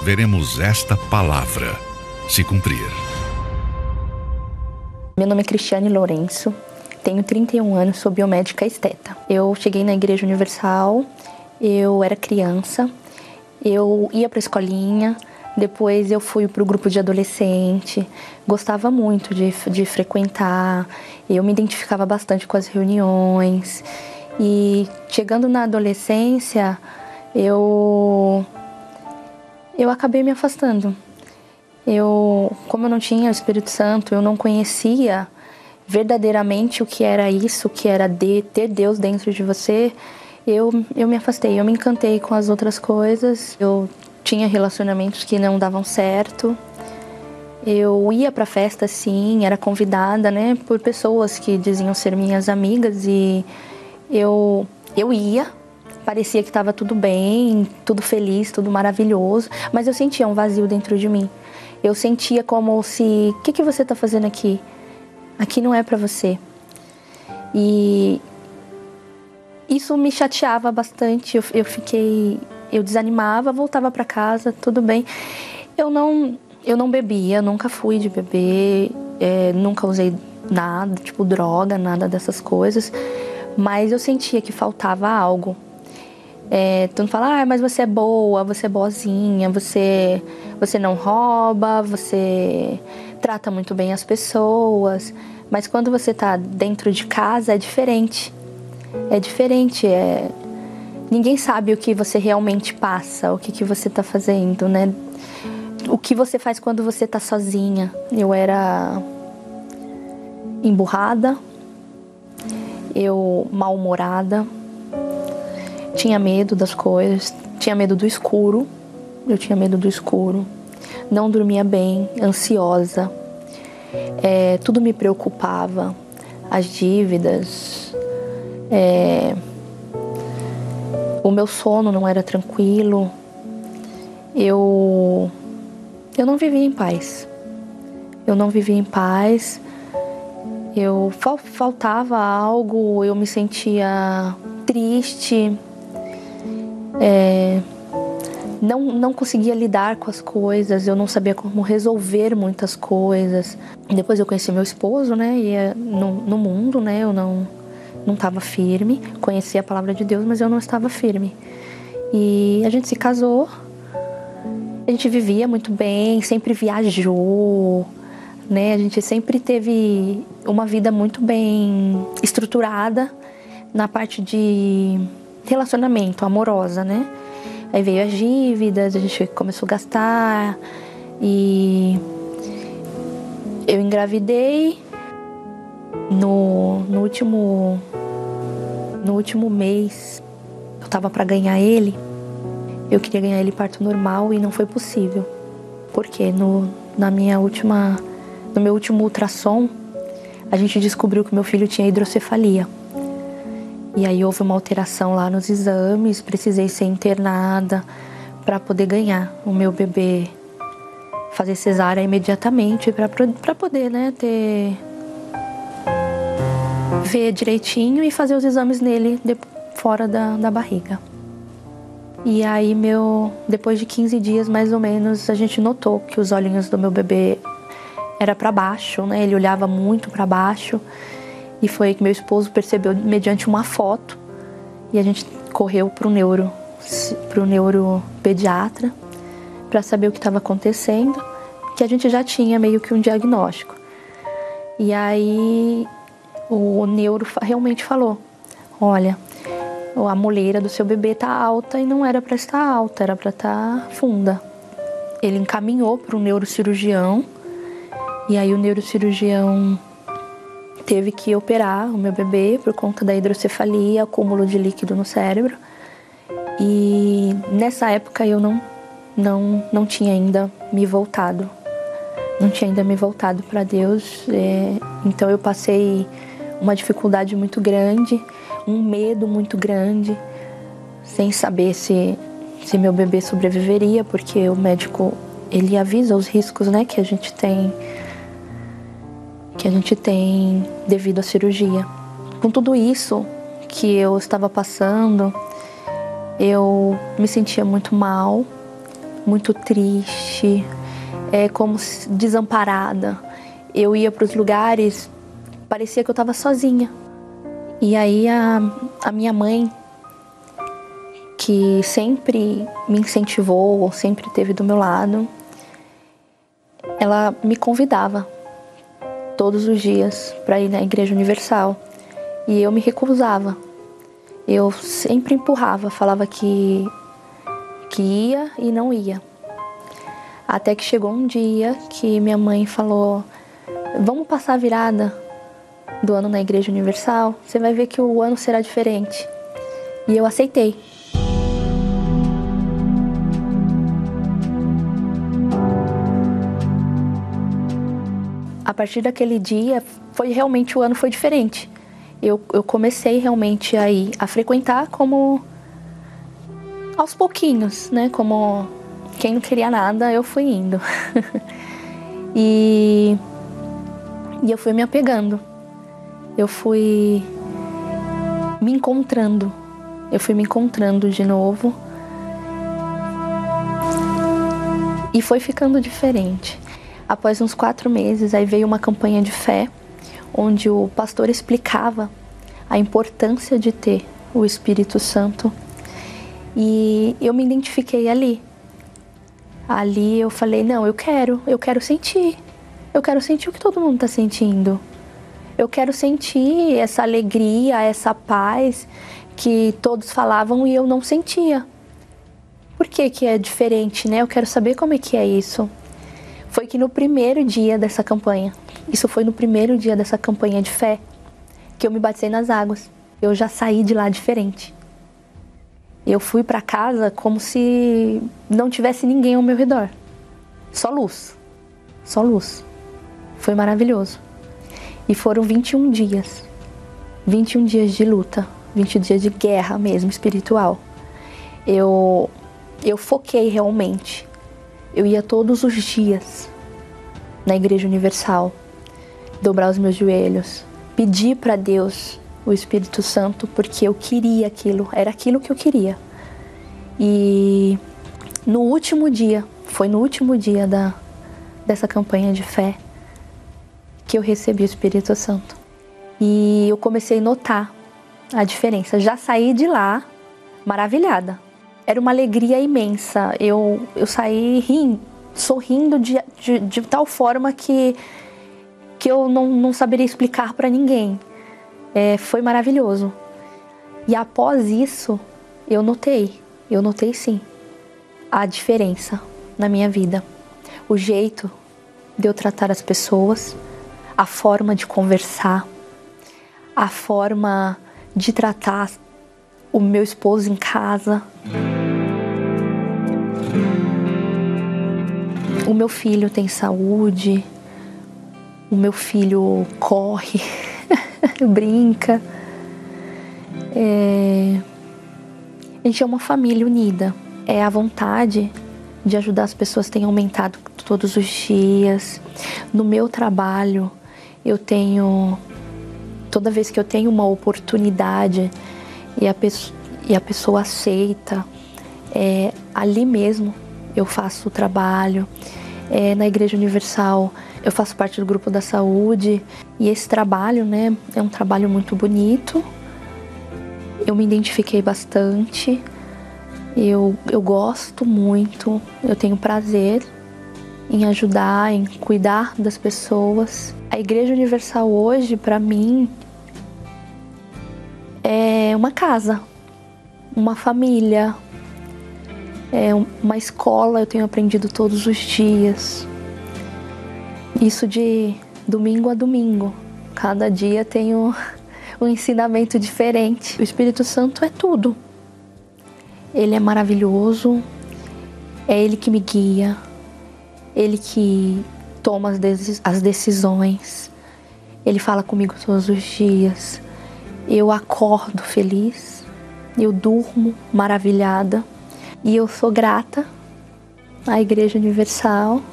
veremos esta palavra se cumprir. Meu nome é Cristiane Lourenço, tenho 31 anos, sou biomédica esteta. Eu cheguei na Igreja Universal, eu era criança, eu ia para a escolinha, depois eu fui para o grupo de adolescente, gostava muito de, de frequentar, eu me identificava bastante com as reuniões. E chegando na adolescência, eu, eu acabei me afastando. Eu, como eu não tinha o Espírito Santo, eu não conhecia verdadeiramente o que era isso, o que era de, ter Deus dentro de você, eu, eu me afastei, eu me encantei com as outras coisas. Eu tinha relacionamentos que não davam certo. Eu ia para festa sim, era convidada, né, por pessoas que diziam ser minhas amigas e eu eu ia, parecia que estava tudo bem, tudo feliz, tudo maravilhoso, mas eu sentia um vazio dentro de mim. Eu sentia como se, o que que você está fazendo aqui? Aqui não é para você. E isso me chateava bastante. Eu, eu fiquei eu desanimava, voltava para casa, tudo bem. Eu não, eu não bebia, nunca fui de beber, é, nunca usei nada, tipo droga, nada dessas coisas. Mas eu sentia que faltava algo. É, tu não fala, ah, mas você é boa, você é boazinha, você, você não rouba, você trata muito bem as pessoas. Mas quando você tá dentro de casa é diferente. É diferente, é, ninguém sabe o que você realmente passa, o que, que você está fazendo, né? O que você faz quando você está sozinha. Eu era emburrada, eu mal-humorada, tinha medo das coisas, tinha medo do escuro, eu tinha medo do escuro, não dormia bem, ansiosa, é, tudo me preocupava, as dívidas, é, o meu sono não era tranquilo. Eu eu não vivia em paz. Eu não vivia em paz. Eu faltava algo, eu me sentia triste. É, não, não conseguia lidar com as coisas, eu não sabia como resolver muitas coisas. Depois eu conheci meu esposo, né? E é no, no mundo, né? Eu não não estava firme, conhecia a palavra de Deus, mas eu não estava firme. E a gente se casou, a gente vivia muito bem, sempre viajou, né? A gente sempre teve uma vida muito bem estruturada na parte de relacionamento amorosa, né? Aí veio as dívidas, a gente começou a gastar e eu engravidei no, no último no último mês eu tava para ganhar ele. Eu queria ganhar ele parto normal e não foi possível. Porque no na minha última no meu último ultrassom a gente descobriu que meu filho tinha hidrocefalia. E aí houve uma alteração lá nos exames, precisei ser internada para poder ganhar o meu bebê fazer cesárea imediatamente para poder, né, ter ver direitinho e fazer os exames nele de, fora da, da barriga. E aí meu, depois de 15 dias mais ou menos, a gente notou que os olhinhos do meu bebê era para baixo, né? Ele olhava muito para baixo. E foi que meu esposo percebeu mediante uma foto. E a gente correu pro neuro, pro neuropediatra para saber o que estava acontecendo, que a gente já tinha meio que um diagnóstico. E aí o neuro realmente falou: "Olha, a moleira do seu bebê tá alta e não era para estar alta, era para estar tá funda. Ele encaminhou para o neurocirurgião e aí o neurocirurgião teve que operar o meu bebê por conta da hidrocefalia, acúmulo de líquido no cérebro. E nessa época eu não não não tinha ainda me voltado, não tinha ainda me voltado para Deus. É, então eu passei uma dificuldade muito grande um medo muito grande, sem saber se, se meu bebê sobreviveria, porque o médico ele avisa os riscos, né, que a gente tem que a gente tem devido à cirurgia. Com tudo isso que eu estava passando, eu me sentia muito mal, muito triste, é como desamparada. Eu ia para os lugares, parecia que eu estava sozinha. E aí a, a minha mãe, que sempre me incentivou, sempre esteve do meu lado, ela me convidava todos os dias para ir na Igreja Universal e eu me recusava. Eu sempre empurrava, falava que, que ia e não ia. Até que chegou um dia que minha mãe falou: Vamos passar a virada do ano na Igreja Universal, você vai ver que o ano será diferente. E eu aceitei. A partir daquele dia, foi realmente o ano foi diferente. Eu, eu comecei realmente a ir, a frequentar como aos pouquinhos, né? Como quem não queria nada, eu fui indo. e, e eu fui me apegando eu fui me encontrando. Eu fui me encontrando de novo. E foi ficando diferente. Após uns quatro meses, aí veio uma campanha de fé, onde o pastor explicava a importância de ter o Espírito Santo. E eu me identifiquei ali. Ali eu falei: não, eu quero, eu quero sentir. Eu quero sentir o que todo mundo está sentindo. Eu quero sentir essa alegria, essa paz que todos falavam e eu não sentia. Por que que é diferente, né? Eu quero saber como é que é isso. Foi que no primeiro dia dessa campanha, isso foi no primeiro dia dessa campanha de fé, que eu me batei nas águas. Eu já saí de lá diferente. Eu fui para casa como se não tivesse ninguém ao meu redor. Só luz. Só luz. Foi maravilhoso. E foram 21 dias. 21 dias de luta, 21 dias de guerra mesmo espiritual. Eu eu foquei realmente. Eu ia todos os dias na Igreja Universal, dobrar os meus joelhos, pedir para Deus o Espírito Santo, porque eu queria aquilo, era aquilo que eu queria. E no último dia, foi no último dia da, dessa campanha de fé, que eu recebi o Espírito Santo. E eu comecei a notar a diferença. Já saí de lá maravilhada. Era uma alegria imensa. Eu, eu saí rindo, sorrindo de, de, de tal forma que, que eu não, não saberia explicar para ninguém. É, foi maravilhoso. E após isso, eu notei, eu notei sim, a diferença na minha vida. O jeito de eu tratar as pessoas, a forma de conversar, a forma de tratar o meu esposo em casa. O meu filho tem saúde, o meu filho corre, brinca. É... A gente é uma família unida. É a vontade de ajudar as pessoas tem aumentado todos os dias. No meu trabalho, eu tenho toda vez que eu tenho uma oportunidade e a e a pessoa aceita, É, ali mesmo eu faço o trabalho. É, na Igreja Universal eu faço parte do grupo da saúde e esse trabalho, né, é um trabalho muito bonito. Eu me identifiquei bastante. Eu, eu gosto muito, eu tenho prazer em ajudar, em cuidar das pessoas. A Igreja Universal hoje, para mim, é uma casa, uma família, é uma escola, eu tenho aprendido todos os dias. Isso de domingo a domingo. Cada dia um, um ensinamento diferente. O Espírito Santo é tudo. Ele é maravilhoso, é Ele que me guia, Ele que toma as decisões, Ele fala comigo todos os dias. Eu acordo feliz, eu durmo maravilhada e eu sou grata à Igreja Universal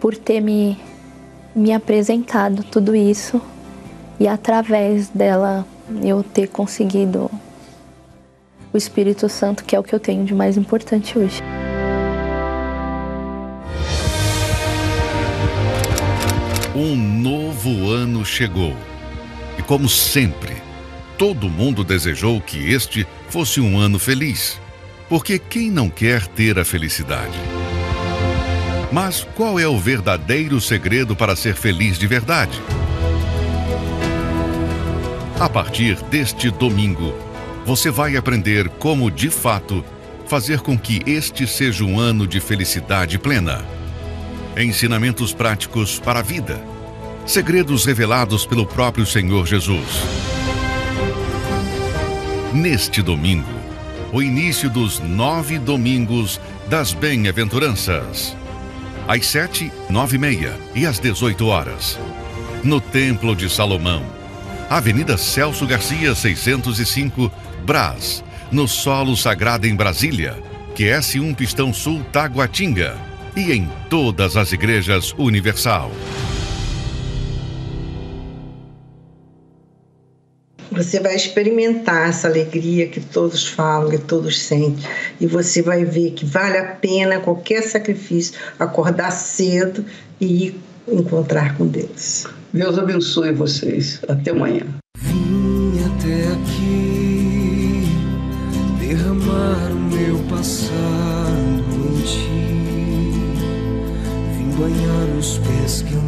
por ter me, me apresentado tudo isso e através dela eu ter conseguido o Espírito Santo, que é o que eu tenho de mais importante hoje. Um novo ano chegou. E como sempre, todo mundo desejou que este fosse um ano feliz. Porque quem não quer ter a felicidade? Mas qual é o verdadeiro segredo para ser feliz de verdade? A partir deste domingo, você vai aprender como, de fato, fazer com que este seja um ano de felicidade plena. Ensinamentos práticos para a vida. Segredos revelados pelo próprio Senhor Jesus. Neste domingo, o início dos nove domingos das bem-aventuranças. Às sete, nove e meia e às dezoito horas. No Templo de Salomão. Avenida Celso Garcia, 605, Brás, no Solo Sagrado em Brasília, QS1 Pistão Sul Taguatinga e em todas as igrejas Universal. Você vai experimentar essa alegria que todos falam, que todos sentem, e você vai ver que vale a pena qualquer sacrifício acordar cedo e ir encontrar com Deus. Deus abençoe vocês. Até amanhã. Banhar os